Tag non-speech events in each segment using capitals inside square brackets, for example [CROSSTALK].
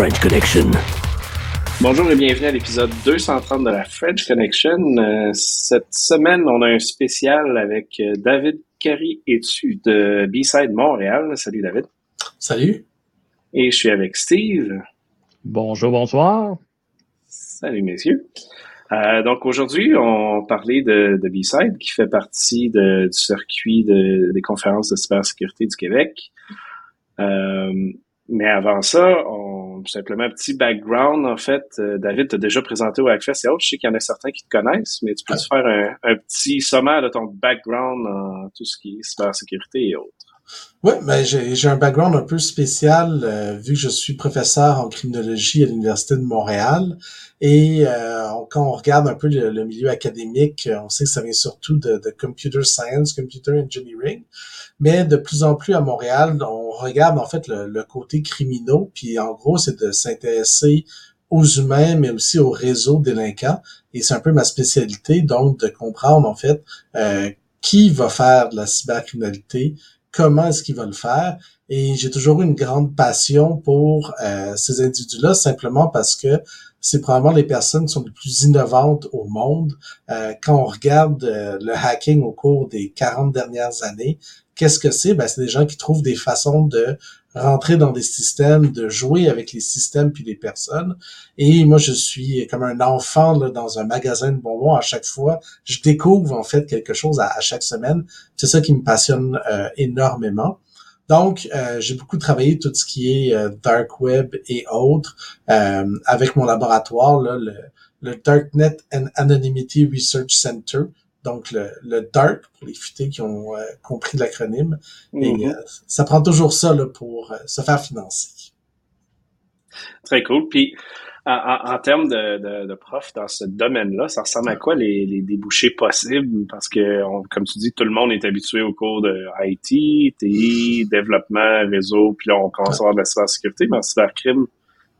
la French Connection. Bonjour et bienvenue à l'épisode 230 de la French Connection. Euh, cette semaine, on a un spécial avec euh, David Carey étu de B-Side Montréal. Salut David. Salut. Et je suis avec Steve. Bonjour, bonsoir. Salut messieurs. Euh, donc aujourd'hui, on parlait de, de B-Side qui fait partie de, du circuit de, des conférences de cybersécurité du Québec. Euh, mais avant ça, on, simplement un petit background. En fait, euh, David t'a déjà présenté au Hackfest et autres. Je sais qu'il y en a certains qui te connaissent, mais tu peux te faire un, un, petit sommaire de ton background en tout ce qui est cybersécurité et autres? Oui, ben j'ai un background un peu spécial euh, vu que je suis professeur en criminologie à l'Université de Montréal. Et euh, quand on regarde un peu le, le, milieu académique, on sait que ça vient surtout de, de, computer science, computer engineering. Mais de plus en plus à Montréal, on regarde en fait le, le côté criminaux. Puis en gros, c'est de s'intéresser aux humains, mais aussi aux réseaux délinquants. Et c'est un peu ma spécialité, donc de comprendre en fait euh, qui va faire de la cybercriminalité, comment est-ce qu'il va le faire. Et j'ai toujours eu une grande passion pour euh, ces individus-là, simplement parce que c'est probablement les personnes qui sont les plus innovantes au monde. Euh, quand on regarde euh, le hacking au cours des 40 dernières années, qu'est-ce que c'est? Ben, c'est des gens qui trouvent des façons de rentrer dans des systèmes, de jouer avec les systèmes puis les personnes. Et moi, je suis comme un enfant là, dans un magasin de bonbons à chaque fois. Je découvre en fait quelque chose à, chaque semaine. C'est ça qui me passionne euh, énormément. Donc, euh, j'ai beaucoup travaillé tout ce qui est euh, dark web et autres euh, avec mon laboratoire, là, le, le, Darknet and Anonymity Research Center. Donc, le, le DARK, pour les futés qui ont euh, compris l'acronyme. Mm -hmm. Et mm-hmm. euh, ça prend toujours ça là, pour se faire financer. Très cool. Puis, en, en, termes de, de, de profs dans ce domaine-là, ça ressemble à quoi les, les, débouchés possibles? Parce que, on, comme tu dis, tout le monde est habitué au cours de IT, TI, développement, réseau, puis là, on commence à avoir de la cybersécurité, mais en cybercrime,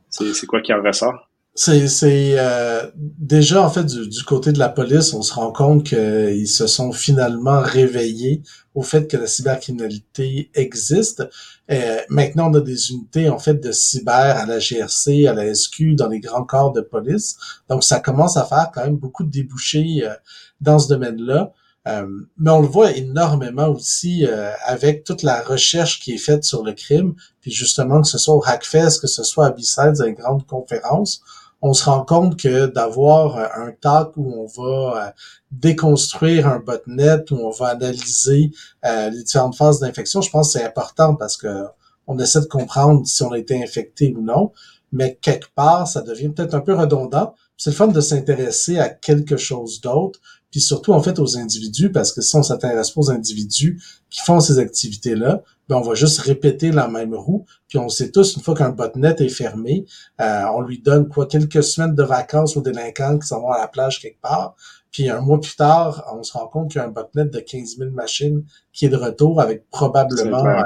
c'est quoi qui en ressort? C'est euh, déjà en fait du, côté de la police, on se rend compte qu'ils se sont finalement réveillés au fait que la cybercriminalité existe. Euh, maintenant, on a des unités en fait de cyber à la GRC, à la SQ, dans les grands corps de police. Donc, ça commence à faire quand même beaucoup de débouchés euh, dans ce domaine-là. Euh, mais on le voit énormément aussi euh, avec toute la recherche qui est faite sur le crime, puis justement que ce soit au Hackfest, que ce soit à B-Sides, à une grande conférence, on se rend compte que d'avoir un talk où on va euh, déconstruire un botnet, où on va analyser euh, les différentes phases d'infection, je pense que c'est important parce que on essaie de comprendre si on a été infecté ou non, mais quelque part, ça devient peut-être un peu redondant. C'est le fun de s'intéresser à quelque chose d'autre, puis surtout en fait aux individus, parce que si on s'intéresse pas aux individus qui font ces activités-là, on va juste répéter la même roue. Puis on sait tous, une fois qu'un botnet est fermé, euh, on lui donne quoi quelques semaines de vacances aux délinquants qui s'en vont à la plage quelque part. Puis un mois plus tard, on se rend compte qu'il y a un botnet de 15 000 machines qui est de retour avec probablement euh,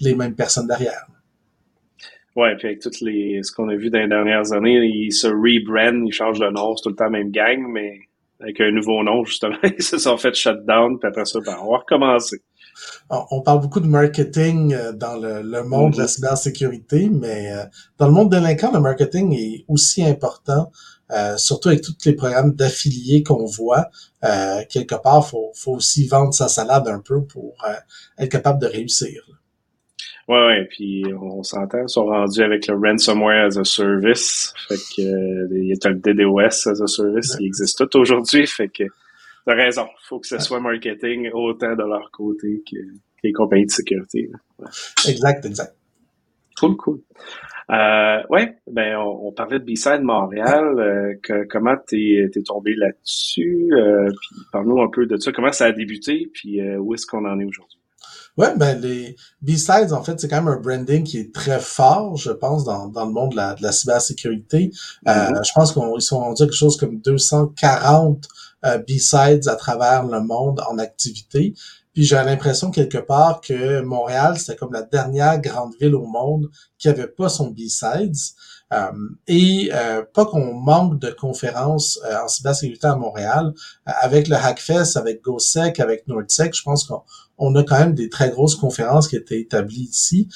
les mêmes personnes derrière. Ouais, puis avec toutes les ce qu'on a vu dans les dernières années, ils se rebrandent, ils changent de nom, c'est tout le temps la même gang, mais avec un nouveau nom, justement, [LAUGHS] ils se sont fait shutdown, puis après ça, ben, on va recommencer. On parle beaucoup de marketing euh, dans le, le monde mm -hmm. de la cybersécurité, mais euh, dans le monde délinquant, le marketing est aussi important, euh, surtout avec tous les programmes d'affiliés qu'on voit. Euh, quelque part, faut, faut aussi vendre sa salade un peu pour euh, être capable de réussir. Ouais, ouais, puis on s'entend, ils sont rendus avec le ransomware as a service. Fait que il y a le DDoS as a service ouais. qui existe tout aujourd'hui. Fait que t'as raison. Faut que ce soit marketing autant de leur côté que, les compagnies de sécurité. Ouais. Exact, exact. Cool, cool. Euh, ouais, ben on, on parlait de B-Side Montréal. Euh, que, comment t'es es tombé là-dessus? Euh, puis parle-nous un peu de ça. Comment ça a débuté? Puis euh, où est-ce qu'on en est aujourd'hui? Ouais, ben les B-Sides, en fait, c'est quand même un branding qui est très fort, je pense, dans, dans le monde de la, de la cybersécurité. Mm -hmm. euh, je pense qu'ils sont rendus à quelque chose comme 240 euh, B-Sides à travers le monde en activité. Puis j'ai l'impression quelque part que Montréal, c'était comme la dernière grande ville au monde qui avait pas son B-Sides. Euh, et euh, pas qu'on manque de conférences euh, en cybersécurité à Montréal. avec le Hackfest, avec GoSec, avec NordSec, je pense qu'on a quand même des très grosses conférences qui étaient établies ici.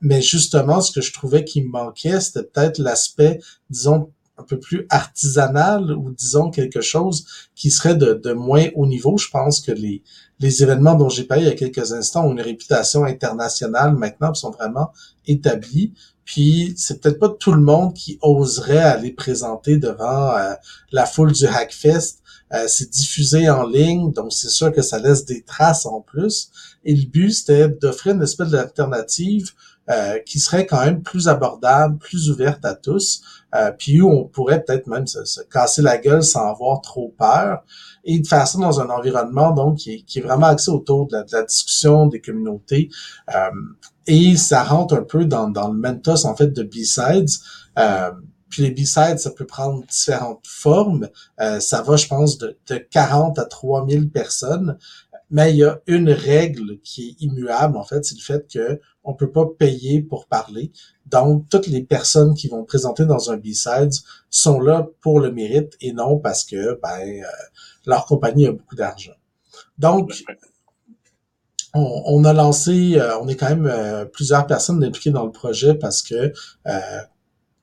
mais justement, ce que je trouvais qui manquait, c'était peut-être l'aspect, disons, un peu plus artisanal ou disons quelque chose qui serait de, moins haut niveau. Je pense que les, les événements dont j'ai parlé il y a quelques instants ont une réputation internationale maintenant, sont vraiment établis. Puis c'est peut-être pas tout le monde qui oserait aller présenter devant euh, la foule du Hackfest. Euh, c'est diffusé en ligne, donc c'est sûr que ça laisse des traces en plus. Et le but, c'était d'offrir une espèce d'alternative euh, qui serait quand même plus abordable, plus ouverte à tous, euh, puis où on pourrait peut-être même se, casser la gueule sans avoir trop peur, et de faire ça dans un environnement donc qui est, qui est vraiment axé autour de la, de la discussion des communautés. Euh, et ça rentre un peu dans, dans le mentos en fait de B-Sides. Euh, puis les B-Sides, ça peut prendre différentes formes. Euh, ça va, je pense, de, de 40 à 3000 personnes. Mais il y a une règle qui est immuable, en fait, c'est le fait que on peut pas payer pour parler. Donc, toutes les personnes qui vont présenter dans un B-Sides sont là pour le mérite et non parce que ben, euh, leur compagnie a beaucoup d'argent. Donc, on, a lancé, euh, on est quand même euh, plusieurs personnes impliquées dans le projet parce que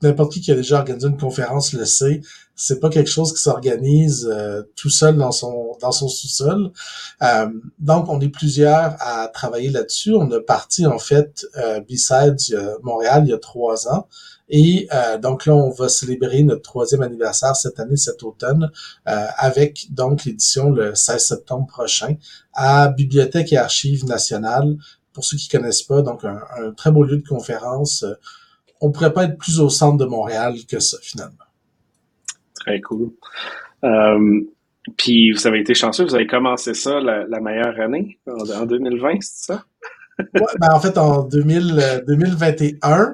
n'importe qui qui a déjà organisé une conférence le sait, c'est pas quelque chose qui s'organise euh, tout seul dans son dans son sous-sol. Euh, donc on est plusieurs à travailler là-dessus. On a parti en fait euh, Besides Montréal il y a trois ans. Et euh, donc là, on va célébrer notre troisième anniversaire cette année, cet automne, avec donc l'édition le 16 septembre prochain à Bibliothèque et Archives nationales. Pour ceux qui connaissent pas, donc un, un très beau lieu de conférence on pourrait pas être plus au centre de Montréal que ça, finalement. Très cool. Euh, puis vous avez été chanceux, vous avez commencé ça la, meilleure année en, 2020, c'est ça? ouais, ben en fait, en 2000, 2021, euh,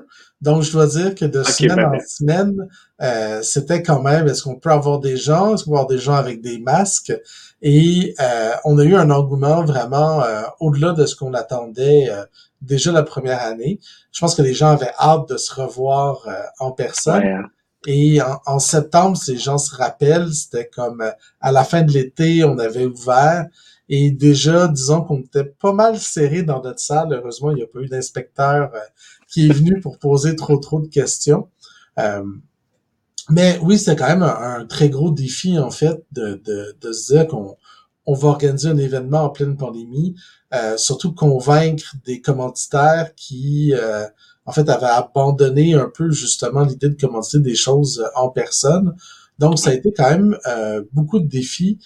donc je dois dire que de semaine ben, en ben. semaine, euh, c'était quand même, est-ce qu'on peut avoir des gens, est-ce qu'on peut avoir des gens avec des masques? Et euh, on a eu un engouement vraiment euh, au-delà de ce qu'on attendait euh, déjà la première année. Je pense que les gens avaient hâte de se revoir en personne. Hein. Et en, septembre, ces gens se rappellent, c'était comme à la fin de l'été, on avait ouvert. Et déjà, disons qu'on était pas mal serré dans notre salle. Heureusement, il n'y a pas eu d'inspecteur qui est venu pour poser trop trop de questions. Mais oui, c'est quand même un, très gros défi, en fait, de, de, de se dire qu'on on va organiser un événement en pleine pandémie, euh, surtout convaincre des commanditaires qui, euh, en fait, avaient abandonné un peu justement l'idée de commanditer des choses en personne. Donc, ça a été quand même euh, beaucoup de défis.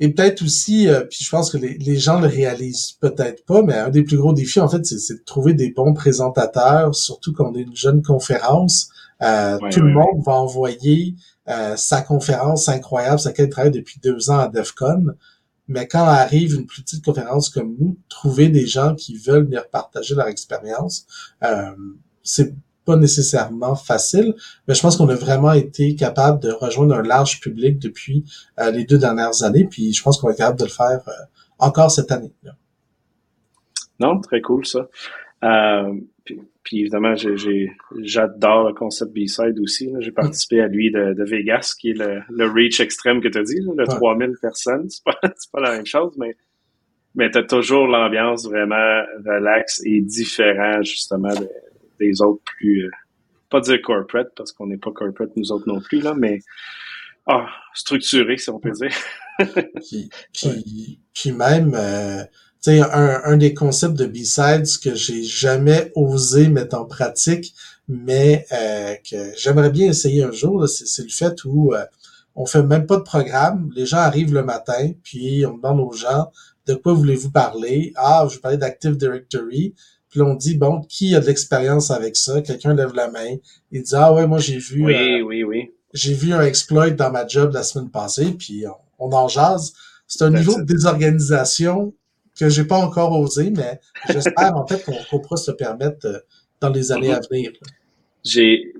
Et peut-être aussi, puis je pense que les, les gens le réalisent peut-être pas, mais un des plus gros défis, en fait, c'est de trouver des bons présentateurs, surtout quand on est une jeune conférence. Euh, tout le monde va envoyer euh, sa conférence incroyable, sa quête travaille depuis deux ans à DEFCON. Mais quand arrive une plus petite conférence comme nous, trouver des gens qui veulent venir partager leur expérience, euh, c'est pas nécessairement facile, mais je pense qu'on a vraiment été capable de rejoindre un large public depuis euh, les deux dernières années, puis je pense qu'on va être capable de le faire encore cette année. Non, très cool ça. Puis, évidemment, j'adore le concept B-Side aussi. J'ai participé à lui de, Vegas, qui est le, reach extrême que tu as dit, le 3000 personnes. C'est pas, [LAUGHS] pas la même chose, mais, mais tu as toujours l'ambiance vraiment relax et différent justement des autres plus... Euh, pas dire corporate, parce qu'on n'est pas corporate nous autres non plus, là, mais ah, structuré, si on peut dire. [LAUGHS] puis, puis, même... Euh, sais, un, un des concepts de B-Sides que j'ai jamais osé mettre en pratique, mais euh, que j'aimerais bien essayer un jour, c'est le fait où euh, on fait même pas de programme. Les gens arrivent le matin, puis on demande aux gens de quoi voulez-vous parler? Ah, je vais parler d'Active Directory. Puis on dit, bon, qui a de l'expérience avec ça? Quelqu'un lève la main. Il dit, ah ouais, moi j'ai vu... Oui, euh, oui, oui. J'ai vu un exploit dans ma job la semaine passée, puis on, en jase. C'est un niveau de désorganisation que j'ai pas encore osé, mais j'espère en fait qu'on pourra se permettre euh, dans les années à venir. J'ai,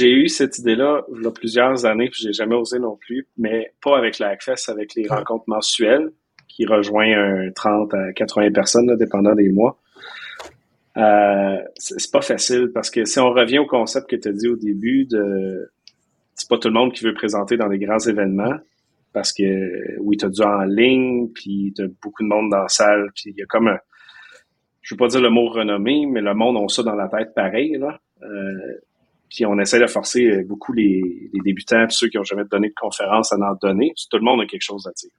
eu cette idée-là il y a plusieurs années, puis j'ai jamais osé non plus, mais pas avec la Access, avec les rencontres mensuelles qui rejoint un 30 à 80 personnes, dépendant des mois. Euh, c'est pas facile parce que si on revient au concept que tu as dit au début de c'est pas tout le monde qui veut présenter dans les grands événements parce que oui, tu as du en ligne, puis tu as beaucoup de monde dans la salle, puis il y a comme un je veux pas dire le mot renommé, mais le monde a ça dans la tête pareil là. Euh, puis on essaie de forcer beaucoup les, les débutants, ceux qui ont jamais donné de conférence à en donner. Tout le monde a quelque chose à dire.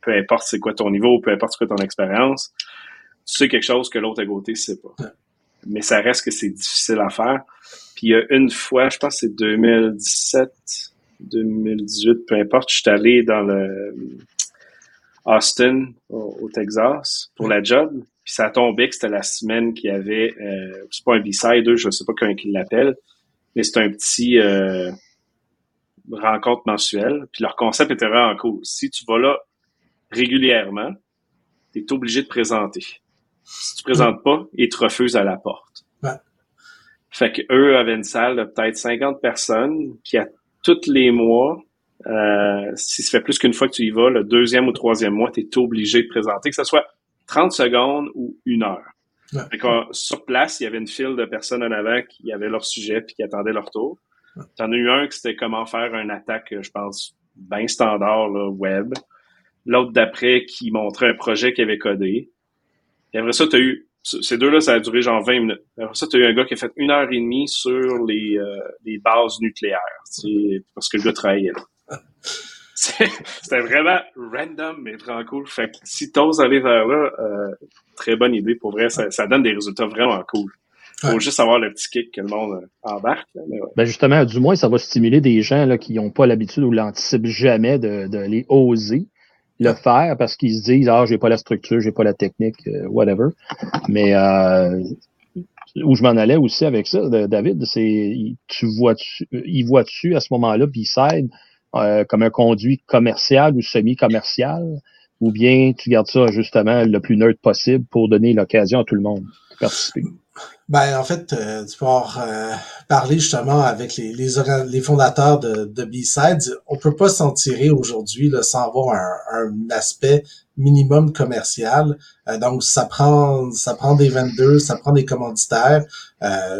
Peu importe c'est quoi ton niveau, peu importe c'est quoi ton expérience, tu sais quelque chose que l'autre à côté ne sait pas. Mais ça reste que c'est difficile à faire. Puis il y a une fois, je pense que c'est 2017, 2018, peu importe, je suis allé dans le Austin, au, Texas, pour la job. Puis ça a tombé que c'était la semaine qu'il y avait, euh, c'est pas un B-side, je sais pas comment ils l'appellent, mais c'est un petit euh, rencontre mensuelle. Puis leur concept était vraiment cool. Si tu vas là régulièrement, tu es obligé de présenter. Si tu présentes pas, ils te refusent à la porte. Fait que eux avaient une salle de peut-être 50 personnes qui a tous les mois, euh, si ça fait plus qu'une fois que tu y vas, le deuxième ou troisième mois, tu es obligé de présenter, que ce soit 30 secondes ou une heure. Fait sur place, il y avait une file de personnes en avant qui avaient leur sujet puis qui attendaient leur tour. T'en as eu un qui c'était comment faire une attaque, je pense, bien standard, là, web. L'autre d'après qui montrait un projet qu'il avait codé. Et après ça, tu as eu, ces deux-là, ça a duré genre 20 minutes. Après ça, tu as eu un gars qui a fait une heure et demie sur les, euh, les bases nucléaires, parce que le gars travaillait là. [LAUGHS] C'était vraiment random, mais vraiment cool. Fait que si t'oses aller vers là, euh, très bonne idée. Pour vrai, ça, ça donne des résultats vraiment cool. Faut juste avoir le petit kick que le monde euh, embarque. mais ouais. ben justement, du moins, ça va stimuler des gens là, qui n'ont pas l'habitude ou l'anticipent jamais de, de les oser le faire parce qu'ils se disent ah j'ai pas la structure, j'ai pas la technique, euh, whatever. Mais euh, où je m'en allais aussi avec ça, David, c'est tu vois tu il voit tu à ce moment-là B-side euh, comme un conduit commercial ou semi-commercial ou bien tu gardes ça justement le plus neutre possible pour donner l'occasion à tout le monde de participer? Ben, en fait, euh, tu peux euh, parler justement avec les, les, les fondateurs de, de B-Sides. On peut pas s'en tirer aujourd'hui sans avoir un, un, aspect minimum commercial. Euh, donc, ça prend ça prend des vendeurs, ça prend des commanditaires,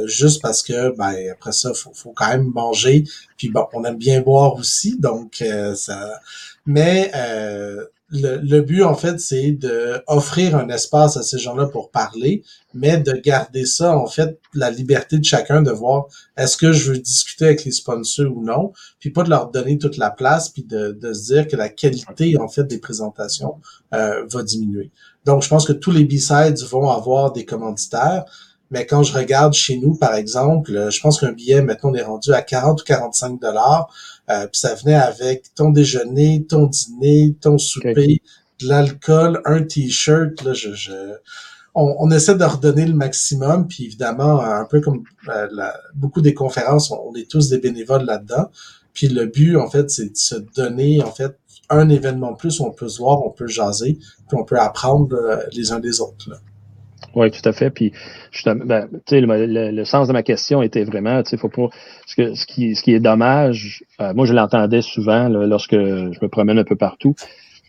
juste parce que, ben, après ça, faut, faut quand même manger. Puis bon, on aime bien boire aussi, donc ça... Mais le, but, en fait, c'est de offrir un espace à ces gens-là pour parler, mais de garder ça, en fait, la liberté de chacun de voir est-ce que je veux discuter avec les sponsors ou non, puis pas de leur donner toute la place, puis de, de se dire que la qualité, en fait, des présentations euh, va diminuer. Donc, je pense que tous les B-sides vont avoir des commanditaires, mais quand je regarde chez nous, par exemple, je pense qu'un billet, maintenant, on est rendu à 40 ou 45 dollars. Euh, puis ça venait avec ton déjeuner, ton dîner, ton souper, de l'alcool, un t-shirt. Là, je, je... On, on, essaie de redonner le maximum, puis évidemment, un peu comme euh, la, beaucoup des conférences, on, est tous des bénévoles là-dedans. Puis le but, en fait, c'est de se donner, en fait, un événement de plus où on peut se voir, on peut jaser, puis on peut apprendre euh, les uns des autres. Là. Oui, tout à fait. Puis, ben, le, le, sens de ma question était vraiment, tu sais, faut pas. Ce, que, ce, qui, ce qui est dommage, euh, moi je l'entendais souvent lorsque je me promène un peu partout,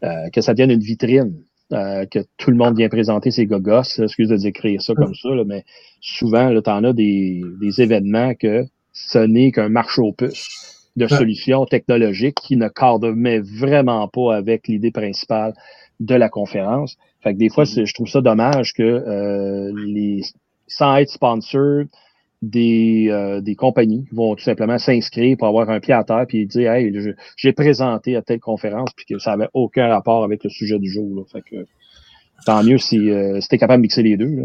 euh, que ça devienne une vitrine, euh, que tout le monde vient présenter ses gogos. Excuse de décrire ça comme ça, mais souvent, tu en as des, des événements que ce n'est qu'un marché aux puces de solutions technologiques qui ne cadrent vraiment pas avec l'idée principale de la conférence. Fait que des fois, mm-hmm. je trouve ça dommage que euh, les sans être sponsor, des, euh, des compagnies vont tout simplement s'inscrire pour avoir un pied à terre puis dire Hey, j'ai présenté à telle conférence puis que ça avait aucun rapport avec le sujet du jour. Là. Fait que tant mieux si, euh, si tu es capable de mixer les deux. Là.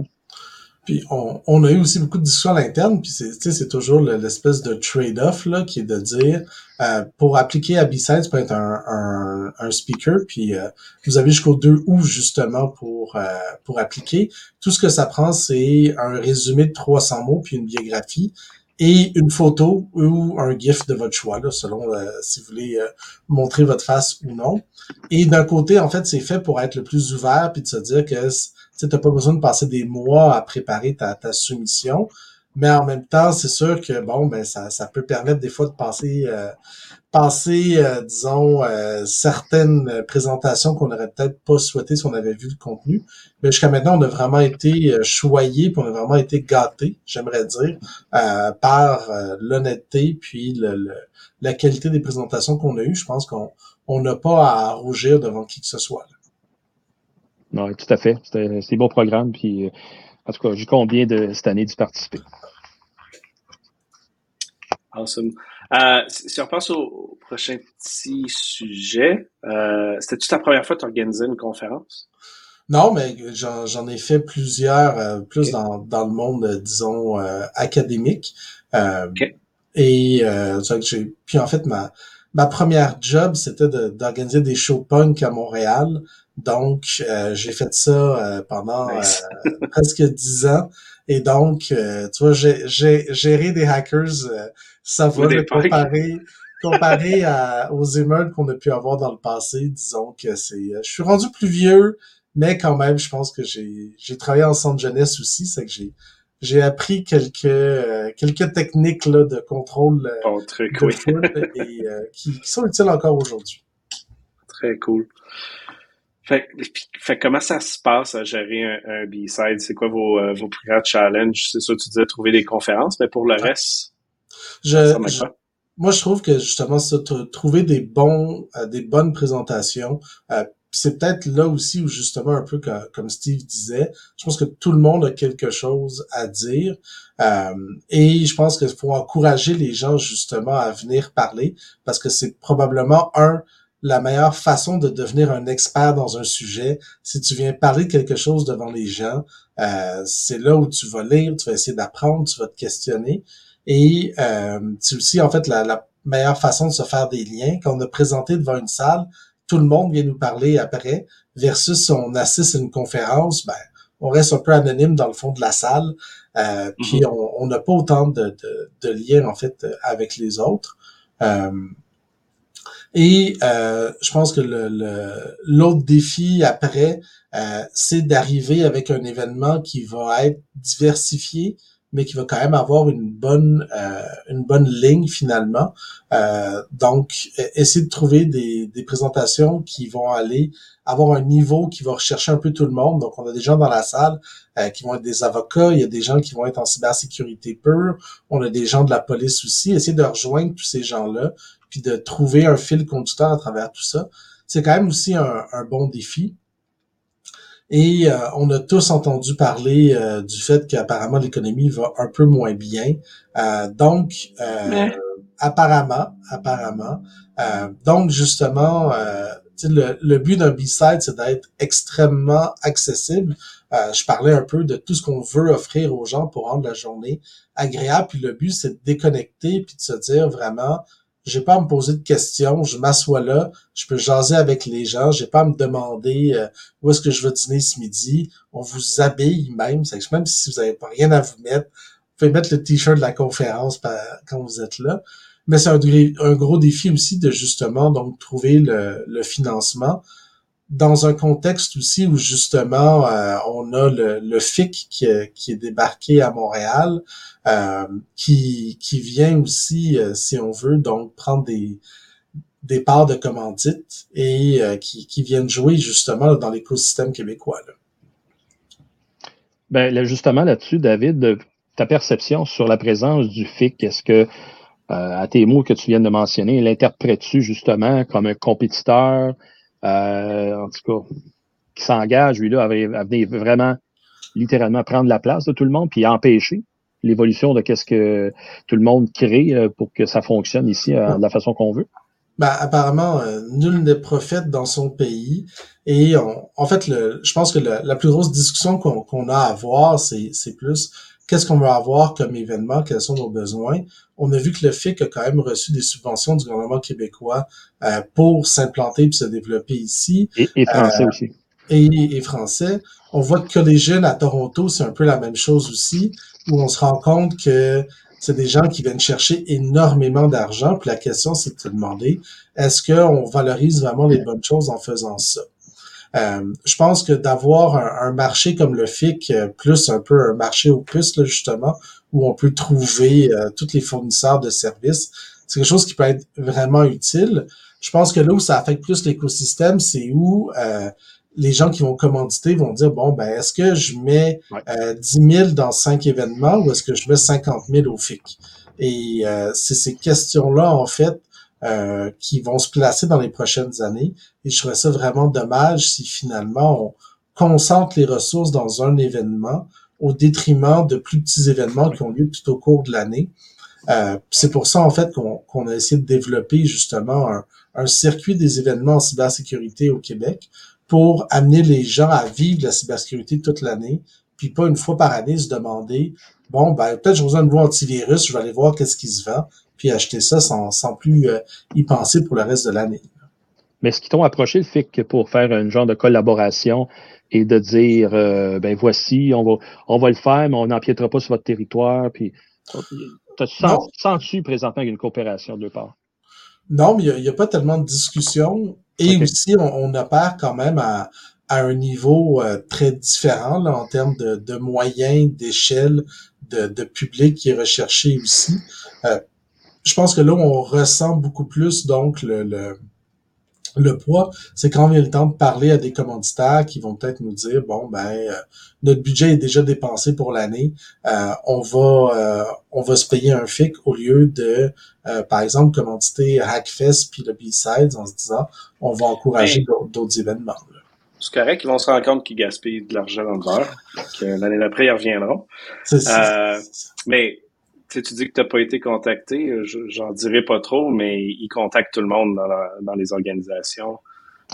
Puis on, a eu aussi beaucoup de discussions à l'interne, puis c'est, toujours l'espèce de trade-off là, qui est de dire euh, pour appliquer à B-Side, peut être un, speaker, puis euh, vous avez jusqu'au 2 août justement pour euh, pour appliquer. Tout ce que ça prend, c'est un résumé de 300 mots puis une biographie et une photo ou un GIF de votre choix, là, selon si vous voulez montrer votre face ou non. Et d'un côté, en fait, c'est fait pour être le plus ouvert puis de se dire que tu n'as pas besoin de passer des mois à préparer ta, ta soumission. Mais en même temps, c'est sûr que bon, ben ça, ça peut permettre des fois de passer, euh, passer, euh, disons, euh, certaines présentations qu'on n'aurait peut-être pas souhaité si on avait vu le contenu. Mais jusqu'à maintenant, on a vraiment été choyé, puis on a vraiment été gâté, j'aimerais dire, par l'honnêteté puis le, la qualité des présentations qu'on a eues. Je pense qu'on on n'a pas à rougir devant qui que ce soit. Non, tout à fait. C'est un beau programme. Puis, en tout cas, j'ai combien de cette année d'y participer. Awesome. Euh, si on passe au, prochain petit sujet, euh, c'était-tu ta première fois que tu organisais une conférence? Non, mais j'en ai fait plusieurs, euh, plus dans, dans, le monde, disons, euh, académique. Et j'ai puis en fait, ma, ma première job, c'était d'organiser des shows punk à Montréal. Donc, j'ai fait ça pendant [LAUGHS] presque dix ans. Et donc, tu vois, j'ai géré des hackers ça va le comparer, comparé à, aux émeutes qu'on a pu avoir dans le passé. Disons que c'est, euh, je suis rendu plus vieux, mais quand même, je pense que j'ai, j'ai travaillé en centre jeunesse aussi, c'est que j'ai, j'ai appris quelques euh, quelques techniques là, de contrôle euh, oh, très cool. et qui, qui, sont utiles encore aujourd'hui. Très cool. Fait, fait, comment ça se passe à gérer un, un B-side? C'est quoi vos, vos plus grands challenges? C'est ça, tu disais trouver des conférences, mais pour le reste, je, moi, je trouve que justement, ça, trouver des bons, euh, des bonnes présentations, euh, c'est peut-être là aussi où justement un peu comme, Steve disait, je pense que tout le monde a quelque chose à dire euh, et je pense qu'il faut encourager les gens justement à venir parler parce que c'est probablement un la meilleure façon de devenir un expert dans un sujet, si tu viens parler de quelque chose devant les gens, euh, c'est là où tu vas lire, tu vas essayer d'apprendre, tu vas te questionner. Et euh, c'est aussi en fait la, meilleure façon de se faire des liens. Quand on a présenté devant une salle, tout le monde vient nous parler après, versus si on assiste à une conférence, ben, on reste un peu anonyme dans le fond de la salle, euh, puis mhm. on n'a pas autant de, de, liens en fait avec les autres. Euh, et euh, je pense que l'autre le, défi après, euh, c'est d'arriver avec un événement qui va être diversifié, mais qui va quand même avoir une bonne euh, une bonne ligne finalement. Euh, donc, e-, essayer de trouver des, des présentations qui vont aller avoir un niveau qui va rechercher un peu tout le monde. Donc, on a des gens dans la salle euh, qui vont être des avocats, il y a des gens qui vont être en cybersécurité pure, on a des gens de la police aussi. Essayer de rejoindre tous ces gens-là, puis de trouver un fil conducteur à travers tout ça. C'est quand même aussi un, un bon défi. Et euh, on a tous entendu parler euh, du fait qu'apparemment l'économie va un peu moins bien. Euh, donc, apparemment, apparemment. donc, justement, le, le, but d'un B-side, c'est d'être extrêmement accessible. je parlais un peu de tout ce qu'on veut offrir aux gens pour rendre la journée agréable. Puis le but, c'est de déconnecter puis de se dire vraiment, j'ai pas à me poser de questions, je m'assois là, je peux jaser avec les gens, j'ai pas à me demander euh, où est-ce que je veux dîner ce midi. On vous habille même, c'est même si vous avez pas rien à vous mettre, vous pouvez mettre le t-shirt de la conférence quand vous êtes là. Mais c'est un, gros défi aussi de justement donc trouver le financement dans un contexte aussi où justement euh, on a le, FIC qui, qui, est débarqué à Montréal, euh, qui, qui vient aussi, euh, si on veut, donc prendre des, des parts de commandite et qui, qui viennent jouer justement dans l'écosystème québécois. Là. Ben, justement là-dessus, David, ta perception sur la présence du FIC, est-ce que à tes mots que tu viens de mentionner, l'interprètes-tu justement comme un compétiteur, euh, en tout cas, qui s'engage, lui-là, à, venir vraiment, littéralement, prendre la place de tout le monde, puis empêcher l'évolution de qu'est-ce que tout le monde crée euh, pour que ça fonctionne ici euh, de la façon qu'on veut? Ben, apparemment, nul n'est prophète dans son pays. Et en fait, le, je pense que la plus grosse discussion qu'on a à avoir, c'est plus qu'est-ce qu'on veut avoir comme événement, quels sont nos besoins. On a vu que le FIC a quand même reçu des subventions du gouvernement québécois euh, pour s'implanter et se développer ici. Et, français euh, aussi. Et, et, français. On voit que les jeunes à Toronto, c'est un peu la même chose aussi, où on se rend compte que c'est des gens qui viennent chercher énormément d'argent. Puis la question, c'est de se demander, est-ce qu'on valorise vraiment les bonnes choses en faisant ça? Euh, je pense que d'avoir un, marché comme le FIC, euh, plus un peu un marché au plus, là, justement, où on peut trouver euh, tous les fournisseurs de services. C'est quelque chose qui peut être vraiment utile. Je pense que là où ça affecte plus l'écosystème, c'est où euh, les gens qui vont commanditer vont dire, bon, ben, est-ce que je mets euh, 10 000 dans cinq événements ou est-ce que je mets 50 000 au FIC? Et euh, c'est ces questions-là, en fait, euh, qui vont se placer dans les prochaines années. Et je trouverais ça vraiment dommage si finalement on concentre les ressources dans un événement au détriment de plus petits événements qui ont lieu tout au cours de l'année. Euh, c'est pour ça, en fait, qu'on a essayé de développer justement un, un, circuit des événements en cybersécurité au Québec pour amener les gens à vivre la cybersécurité toute l'année, puis pas une fois par année se demander, bon, ben peut-être j'ai besoin de nouveau antivirus, je vais aller voir qu'est-ce qui se vend, puis acheter ça sans, sans plus euh, y penser pour le reste de l'année. Mais est-ce qu'ils t'ont approché le FIC pour faire un genre de collaboration et de dire euh, ben voici, on va on va le faire, mais on n'empiétera pas sur votre territoire. Puis tu sens-tu présentement une coopération de parts? Non, mais il n'y a, pas tellement de discussion. Et aussi, on, on, opère quand même à, à un niveau euh, très différent là, en termes de, de moyens, d'échelle, de, de, public qui est recherché aussi. Euh, je pense que là, on ressent beaucoup plus donc le, le, le poids, c'est quand vient le temps de parler à des commanditaires qui vont peut-être nous dire bon ben euh, notre budget est déjà dépensé pour l'année, euh, on va euh, on va se payer un FIC au lieu de par exemple commanditer Hackfest puis le B-Sides en se disant on va encourager d'autres événements. C'est correct, ils vont se rendre compte qu'ils gaspillent de l'argent dans le beurre, que l'année d'après ils reviendront. mais tu dis que tu n'as pas été contacté, euh, j'en dirai pas trop, mais ils contactent tout le monde dans, les organisations.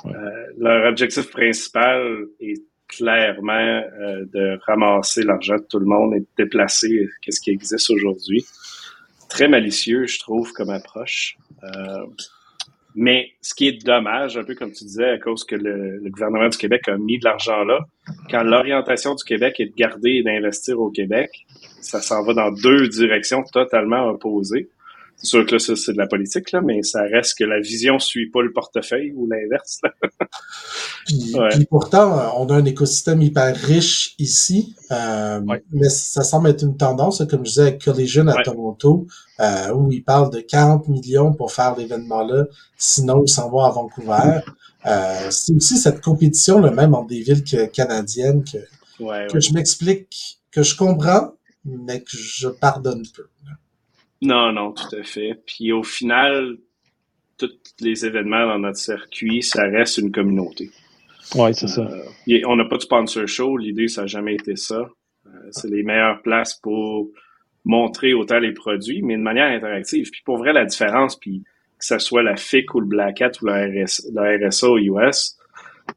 Euh, leur objectif principal est clairement euh, de ramasser l'argent de tout le monde et de déplacer ce qui existe aujourd'hui. Très malicieux, je trouve, comme approche. mais ce qui est dommage, un peu comme tu disais, à cause que le, le gouvernement du Québec a mis de l'argent là, quand l'orientation du Québec est de garder et d'investir au Québec, ça s'en va dans deux directions totalement opposées. C'est sûr que là, ça, c'est de la politique, là, mais ça reste que la vision suit pas le portefeuille ou l'inverse. [LAUGHS] puis, pourtant, on a un écosystème hyper riche ici, euh, mais ça semble être une tendance, comme je disais avec Collision à Toronto, euh, où ils parlent de 40 millions pour faire l'événement-là, sinon ils s'en vont à Vancouver. Euh, c'est aussi cette compétition, là, même entre des villes canadiennes, que, que je m'explique, que je comprends, mais que je pardonne peu. Non, non, tout à fait. Puis au final, tous les événements dans notre circuit, ça reste une communauté. Oui, c'est ça. Euh, on n'a pas de sponsor show. L'idée, ça n'a jamais été ça. Euh, c'est les meilleures places pour montrer autant les produits, mais de manière interactive. Puis pour vrai, la différence, puis que ce soit la FIC ou le Black Hat ou la, RSA aux US,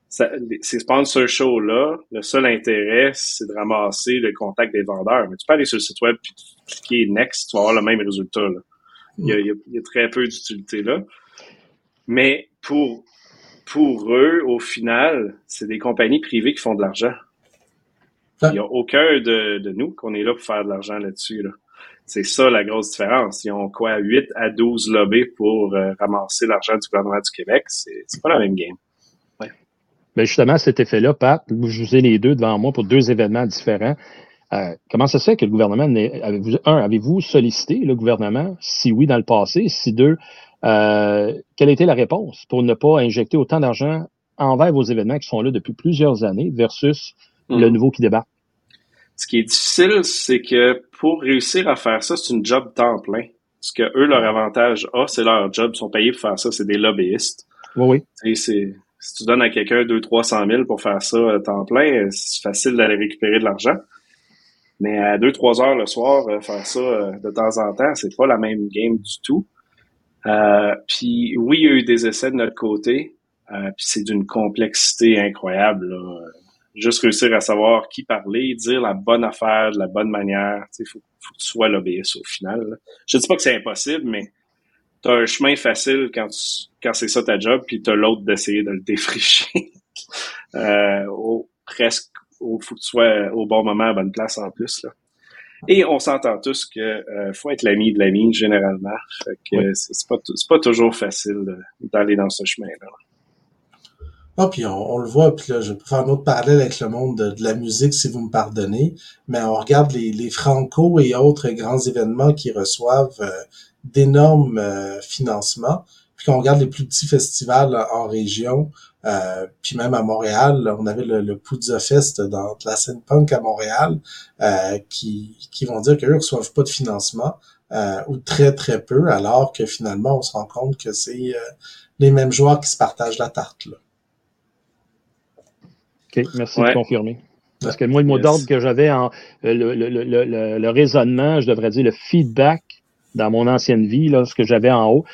ces sponsor shows-là, le seul intérêt, c'est de ramasser le contact des vendeurs. Mais tu peux aller sur le site web puis cliquer Next, tu vas avoir le même résultat. Il, y a, très peu d'utilité là. Mais pour, pour eux, au final, c'est des compagnies privées qui font de l'argent. Il n'y a aucun de, de nous qu'on est là pour faire de l'argent là-dessus. C'est ça la grosse différence. Ils ont quoi, 8 à 12 lobbies pour euh, ramasser l'argent du gouvernement du Québec. C'est pas la même game. Mais ben, justement, cet effet-là, Pat, je vous ai les deux devant moi pour deux événements différents. Euh, comment ça se fait que le gouvernement, avez-vous, un, avez-vous sollicité le gouvernement? Si oui, dans le passé. Si deux, euh, quelle a été la réponse pour ne pas injecter autant d'argent envers vos événements qui sont là depuis plusieurs années versus le hmm. nouveau qui débarque? Ce qui est difficile, c'est que pour réussir à faire ça, c'est une job temps plein. Ce que eux, leur avantage a, c'est leur job. Ils sont payés pour faire ça. C'est des lobbyistes. Oui, oui. c'est, si tu donnes à quelqu'un 200-300 000 pour faire ça à temps plein, c'est facile d'aller récupérer de l'argent. Mais à 2-3 heures le soir, euh, faire ça euh, de temps en temps, c'est pas la même game du tout. Euh, puis oui, il y a eu des essais de notre côté, puis c'est d'une complexité incroyable. Juste réussir à savoir qui parler, dire la bonne affaire de la bonne manière. Il faut, faut, que tu sois lobbyiste au final. Je dis pas que c'est impossible, mais t'as un chemin facile quand quand c'est ça ta job, puis t'as l'autre d'essayer de le défricher. [LAUGHS] euh, au, presque, au, faut que tu sois au bon moment, à bonne place en plus. Là. Et on s'entend tous que euh, faut être l'ami de l'ami généralement. Fait que c'est pas c'est pas toujours facile d'aller dans ce chemin-là. Puis on, le voit, puis là, je peux faire un autre parallèle avec le monde de, la musique, si vous me pardonnez, mais on regarde les, les Franco et autres grands événements qui reçoivent euh, d'énormes euh, financements, puis quand on regarde les plus petits festivals en région, euh, puis même à Montréal, on avait le, le Fest dans la scène punk à Montréal, qui, qui vont dire qu'eux ne reçoivent pas de financement, ou très très peu, alors que finalement on se rend compte que c'est les mêmes joueurs qui se partagent la tarte. Là. OK, merci de confirmer. Parce que moi, le mot d'ordre que j'avais en euh, le, le, le, le, raisonnement, je devrais dire le feedback dans mon ancienne vie, là, ce que j'avais en haut,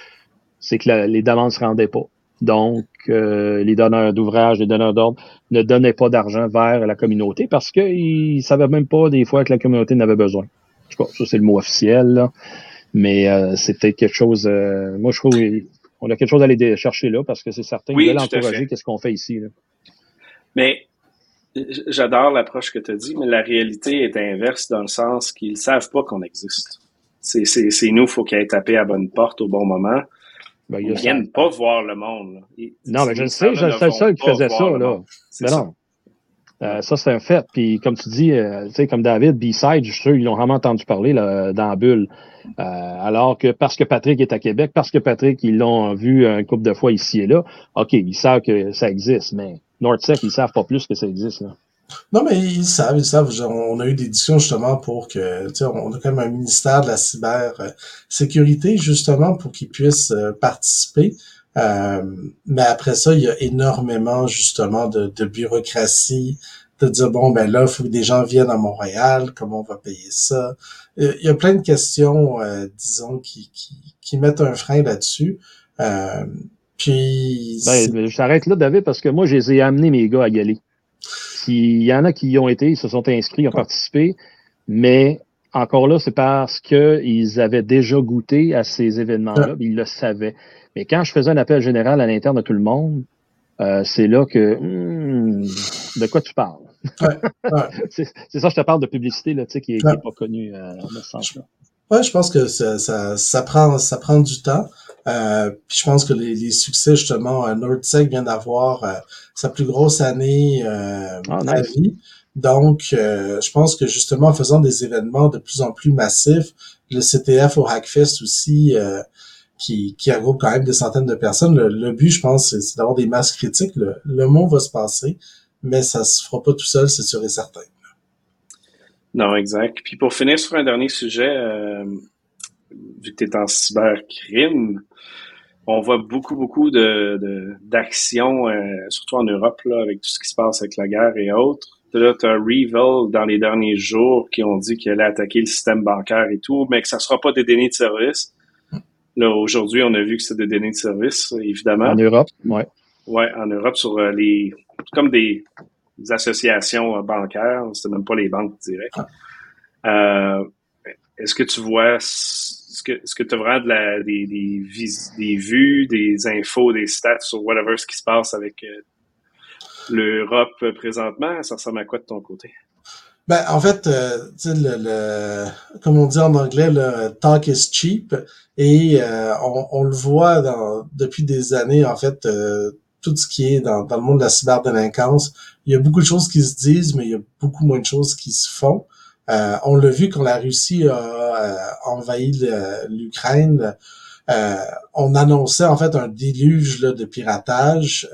c'est que les demandes ne se rendaient pas. Donc, euh, les donneurs d'ouvrages, les donneurs d'ordre ne donnaient pas d'argent vers la communauté parce qu'ils ne savaient même pas des fois que la communauté n'avait besoin. Je sais pas, ça c'est le mot officiel, là. mais euh, c'est peut-être quelque chose. moi, je trouve on a quelque chose à aller chercher là parce que c'est certain oui, de l'encourager qu'est-ce qu'on fait ici. Là. Mais j'adore l'approche que tu as dit, mais la réalité est inverse dans le sens qu'ils savent pas qu'on existe. C'est, nous, il faut qu'ils aient tapé à bonne porte au bon moment. Ben, ils ne viennent pas voir le monde. non, mais je le sais, c'est le seul qui faisait ça. Là. Mais non. Euh, ça, c'est un fait. Puis, comme tu dis, euh, tu sais, comme David, B-Side, je suis sûr, ils l'ont vraiment entendu parler là, dans la bulle. Euh, alors que parce que Patrick est à Québec, parce que Patrick, ils l'ont vu un couple de fois ici et là, OK, ils savent que ça existe, mais NordSec, ils savent pas plus que ça existe. Là. Non, mais ils savent, ils savent. On a eu des discussions justement pour que, tu sais, on a même un ministère de la cybersécurité justement pour qu'ils puissent participer. Euh, mais après ça, il y a énormément justement de, bureaucratie, de dire bon ben là, il faut que des gens viennent à Montréal, comment on va payer ça? Euh, il y a plein de questions, euh, disons, qui, qui, qui, mettent un frein là-dessus. Euh, puis. Ben, je t'arrête là, David, parce que moi, je les ai amenés mes gars à y aller. S'il y en a qui y ont été, ils se sont inscrits, ont participé, mais encore là, c'est parce qu'ils avaient déjà goûté à ces événements-là, ils le savaient. Mais quand je faisais un appel général à l'interne de tout le monde, euh, c'est là que hmm, de quoi tu parles? [LAUGHS] c'est ça, je te parle de publicité là, qui n'est pas connue euh, dans ce sens-là. Oui, je pense que ça, ça, ça, prend, ça prend du temps. Euh, puis je pense que les, les succès, justement, NordSec vient d'avoir euh, sa plus grosse année euh, oh, à vie. Donc, je pense que justement, en faisant des événements de plus en plus massifs, le CTF au Hackfest aussi, qui, qui regroupe quand même des centaines de personnes. Le, but, je pense, c'est d'avoir des masses critiques. Le, le, mot va se passer, mais ça se fera pas tout seul, c'est sûr et certain. Non, exact. Puis pour finir sur un dernier sujet, euh, vu que tu es en cybercrime, on voit beaucoup, beaucoup de, d'actions, euh, surtout en Europe, là, avec tout ce qui se passe avec la guerre et autres. Là, tu as Revil dans les derniers jours qui ont dit qu'il allait attaquer le système bancaire et tout, mais que ça sera pas des données de service. Là, aujourd'hui, on a vu que c'est des données de service, évidemment. En Europe, oui. Oui, en Europe, sur euh, les. comme des, associations euh, bancaires, c'est même pas les banques directes. Euh, est-ce que tu vois. Est-ce que tu as vraiment de la, des, des, vues, des infos, des stats sur whatever ce qui se passe avec l'Europe présentement? Ça ressemble à quoi de ton côté? Ben, en fait, euh, le, le, comme on dit en anglais, le talk is cheap. Et euh, on, on, le voit dans, depuis des années, en fait, euh, tout ce qui est dans, dans, le monde de la cyberdélinquance. Il y a beaucoup de choses qui se disent, mais il y a beaucoup moins de choses qui se font. Euh, on l'a vu quand la Russie a envahi l'Ukraine. on annonçait en fait un déluge là, de piratage.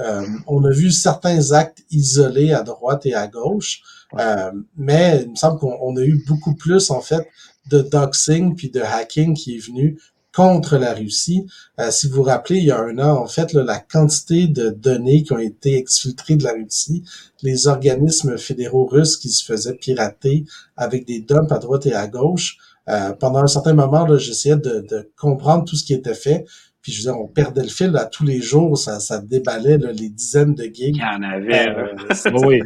on a vu certains actes isolés à droite et à gauche. Euh, mais il me semble qu'on a eu beaucoup plus, en fait, de doxing puis de hacking qui est venu contre la Russie. Euh, si vous vous rappelez, il y a un an, en fait, la quantité de données qui ont été exfiltrées de la Russie, les organismes fédéraux russes qui se faisaient pirater avec des dumps à droite et à gauche, euh, pendant un certain moment, j'essayais de, de, comprendre tout ce qui était fait. Puis je veux dire, on perdait le fil à tous les jours, ça, ça déballait les dizaines de gigs. Il y en avait. [LAUGHS] oui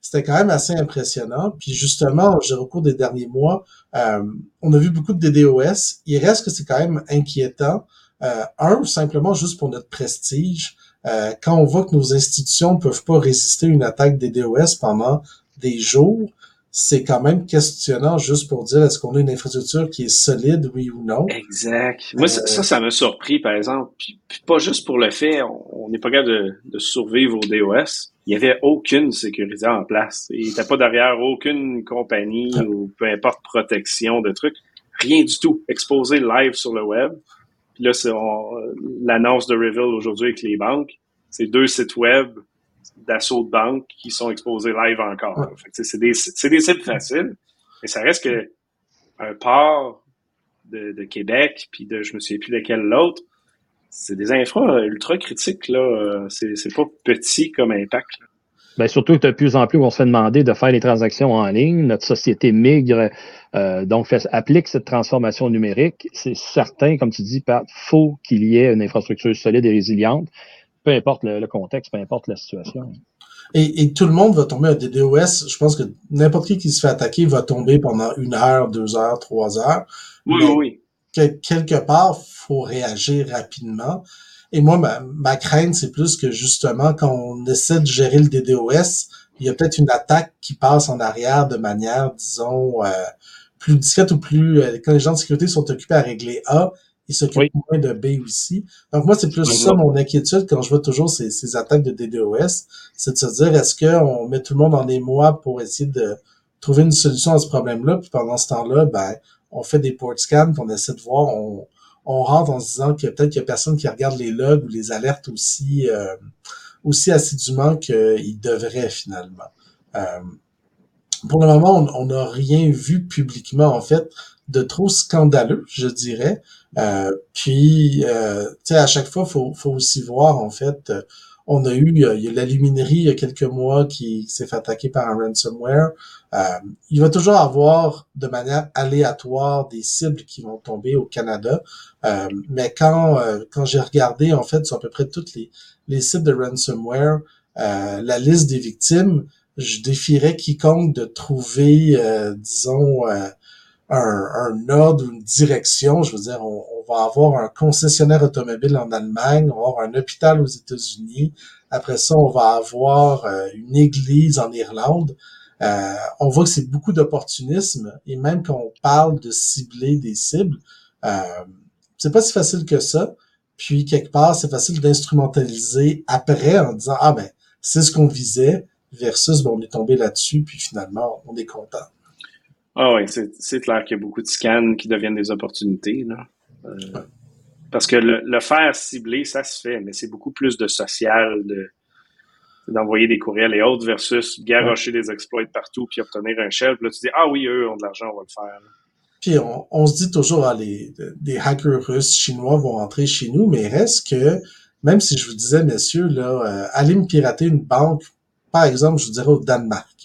c'était quand même assez impressionnant. Puis justement, au cours des derniers mois, euh, on a vu beaucoup de DDoS. Il reste que c'est quand même inquiétant. Euh, un, simplement juste pour notre prestige. Euh, quand on voit que nos institutions ne peuvent pas résister à une attaque DDoS pendant des jours, c'est quand même questionnant juste pour dire est-ce qu'on a une infrastructure qui est solide, oui ou non. Exact. Moi, ça, ça m'a surpris, par exemple. Puis, pas juste pour le fait, on n'est pas capable de, de, survivre au DOS. Il n'y avait aucune sécurité en place. Il n'était pas derrière aucune compagnie ah. ou peu importe protection de trucs. Rien du tout. Exposé live sur le web. Puis là, c'est l'annonce de Reveal aujourd'hui avec les banques. C'est deux sites web d'assaut de banque qui sont exposés live encore. C'est des, des cibles faciles, mais ça reste que un port de, Québec, puis de je me souviens plus lequel l'autre, c'est des infras ultra critiques. là. C'est pas petit comme impact. Ben, surtout que de plus en plus, on se fait demander de faire les transactions en ligne. Notre société migre, euh, donc fait, applique cette transformation numérique. C'est certain, comme tu dis, Pat, faut qu'il y ait une infrastructure solide et résiliente peu importe le, contexte, peu importe la situation. Et, tout le monde va tomber à des DOS. Je pense que n'importe qui qui se fait attaquer va tomber pendant une heure, deux heures, trois heures. Oui, oui. Quelque part, faut réagir rapidement. Et moi, ma, crainte, c'est plus que justement, quand on essaie de gérer le DDoS, il y a peut-être une attaque qui passe en arrière de manière, disons, euh, plus discrète ou plus... Euh, quand les gens de sécurité sont occupés à régler A, il s'occupe moins de B aussi. Donc moi, c'est plus ça mon inquiétude quand je vois toujours ces, ces attaques de DDoS, c'est de se dire est-ce qu'on met tout le monde en émoi pour essayer de trouver une solution à ce problème-là, puis pendant ce temps-là, ben, on fait des port scans, on essaie de voir, on, on rentre en se disant que peut-être qu'il y a personne qui regarde les logs ou les alertes aussi euh, aussi assidûment qu'il devrait finalement. Euh, pour le moment, on n'a rien vu publiquement, en fait, de trop scandaleux, je dirais. Euh, puis, tu sais, à chaque fois, faut, faut aussi voir, en fait, on a eu, il y a la luminerie il y a quelques mois qui s'est fait attaquer par un ransomware. Euh, il va toujours avoir de manière aléatoire des cibles qui vont tomber au Canada. Euh, mais quand, quand j'ai regardé, en fait, sur à peu près toutes les, les cibles de ransomware, la liste des victimes, je défierais quiconque de trouver, disons, un, un, ordre ou une direction. Je veux dire, on, on, va avoir un concessionnaire automobile en Allemagne, on va avoir un hôpital aux États-Unis. Après ça, on va avoir euh, une église en Irlande. Euh, on voit que c'est beaucoup d'opportunisme et même quand on parle de cibler des cibles, euh, c'est pas si facile que ça. Puis quelque part, c'est facile d'instrumentaliser après en disant ah ben c'est ce qu'on visait versus bon on est tombé là-dessus puis finalement on est content. Ah oui, c'est clair qu'il y a beaucoup de scans qui deviennent des opportunités. Là. Euh, parce que le, faire cibler, ça se fait, mais c'est beaucoup plus de social, de d'envoyer des courriels et autres versus garocher des exploits partout puis obtenir un shell. Puis là, tu dis, ah oui, eux ont de l'argent, on va le faire. Puis on, se dit toujours, ah, les, hackers russes, chinois vont entrer chez nous, mais reste que, même si je vous disais, messieurs, là, euh, allez me pirater une banque, par exemple, je vous dirais au Danemark.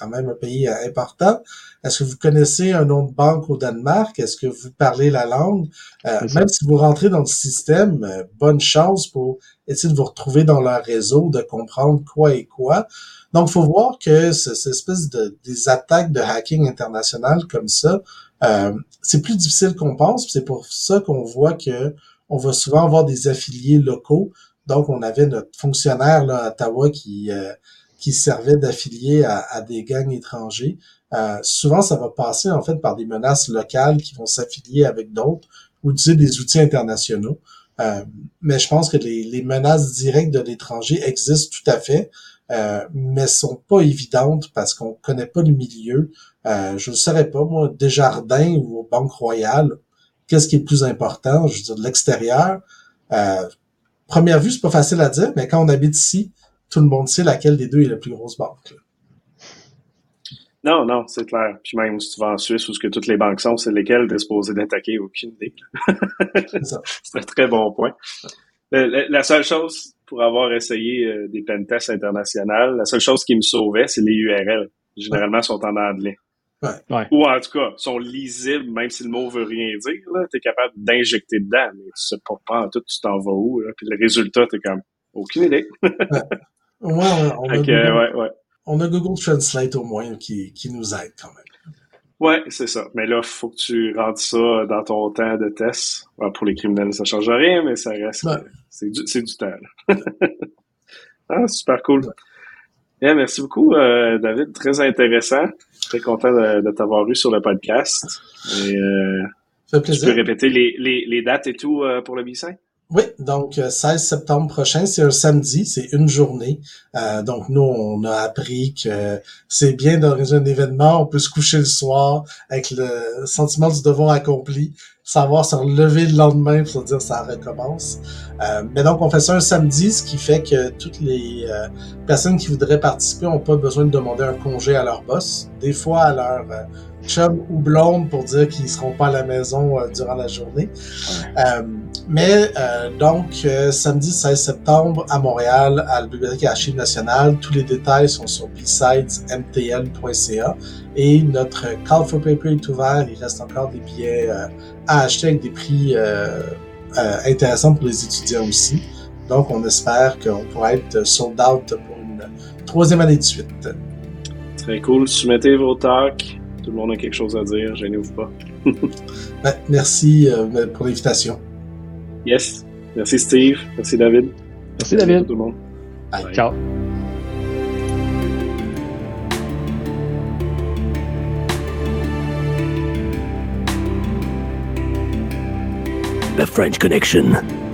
Quand même un pays euh, important. Est-ce que vous connaissez un nom de banque au Danemark? Est-ce que vous parlez la langue? Euh, même si vous rentrez dans le système, euh, bonne chance pour essayer de vous retrouver dans leur réseau, de comprendre quoi et quoi. Donc, il faut voir que cette espèce de des attaques de hacking international comme ça, euh, c'est plus difficile qu'on pense. C'est pour ça qu'on voit que on va souvent avoir des affiliés locaux. Donc, on avait notre fonctionnaire là, à Ottawa qui qui servait d'affilié à, des gangs étrangers. Euh, souvent, ça va passer en fait par des menaces locales qui vont s'affilier avec d'autres ou utiliser des outils internationaux. Euh, mais je pense que les, menaces directes de l'étranger existent tout à fait, euh, mais sont pas évidentes parce qu'on connaît pas le milieu. Euh, je ne saurais pas, moi, Desjardins ou Banque Royale, qu'est-ce qui est plus important? Je veux dire, de l'extérieur. Première vue, c'est pas facile à dire, mais quand on habite ici, tout le monde sait laquelle des deux est la plus grosse banque. Là? Non, non, c'est clair. Puis même si tu vas en Suisse où ce que toutes les banques sont, c'est lesquelles tu es supposé d'attaquer, aucune idée. c'est [LAUGHS] un très bon point. La, seule chose pour avoir essayé euh, des pentests internationales, la seule chose qui me sauvait, c'est les URL. Généralement, sont en anglais. Ouais. Ou en tout cas, sont lisibles, même si le mot veut rien dire. Tu es capable d'injecter dedans, mais tu sais pas, pas en tout, tu t'en vas où. Là, puis le résultat, tu comme aucune idée. [LAUGHS] ouais. On, ouais, ouais on a Google Translate au moins qui, qui nous aide quand même. Ouais, c'est ça. Mais là, il faut que tu rentres ça dans ton temps de test. pour les criminels, ça change rien, mais ça reste. C'est du, du, temps. [LAUGHS] ah, super cool. merci beaucoup, euh, David. Très intéressant. Très content de, t'avoir eu sur le podcast. Et, euh, fait plaisir. Tu peux répéter les, les, les dates et tout euh, pour le b oui, donc 16 euh, septembre prochain, c'est un samedi, c'est une journée. Euh, donc nous, on a appris que c'est bien d'organiser un événement, on peut se coucher le soir avec le sentiment du devoir accompli, savoir se relever le lendemain pour se dire ça recommence. Euh, mais donc on fait ça un samedi, ce qui fait que toutes les personnes qui voudraient participer n'ont pas besoin de demander un congé à leur boss. Des fois à leur chum ou blonde pour dire qu'ils seront pas à la maison euh, durant la journée. Euh, mais euh, donc, samedi 16 septembre à Montréal, à la Bibliothèque Archives nationale, tous les détails sont sur bsidesmtl.ca et notre call for paper est ouvert. Il reste encore des billets à acheter avec des prix intéressants pour les étudiants aussi. Donc, on espère qu'on pourra être sold out pour une troisième année de suite. Très cool. Soumettez vos talks tout le monde a quelque chose à dire, gênez-vous pas. [LAUGHS] Ben, merci euh, pour l'invitation. Yes. Merci Steve. Merci David. Merci, David. tout le monde. Ciao. The French Connection.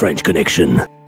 French Connection.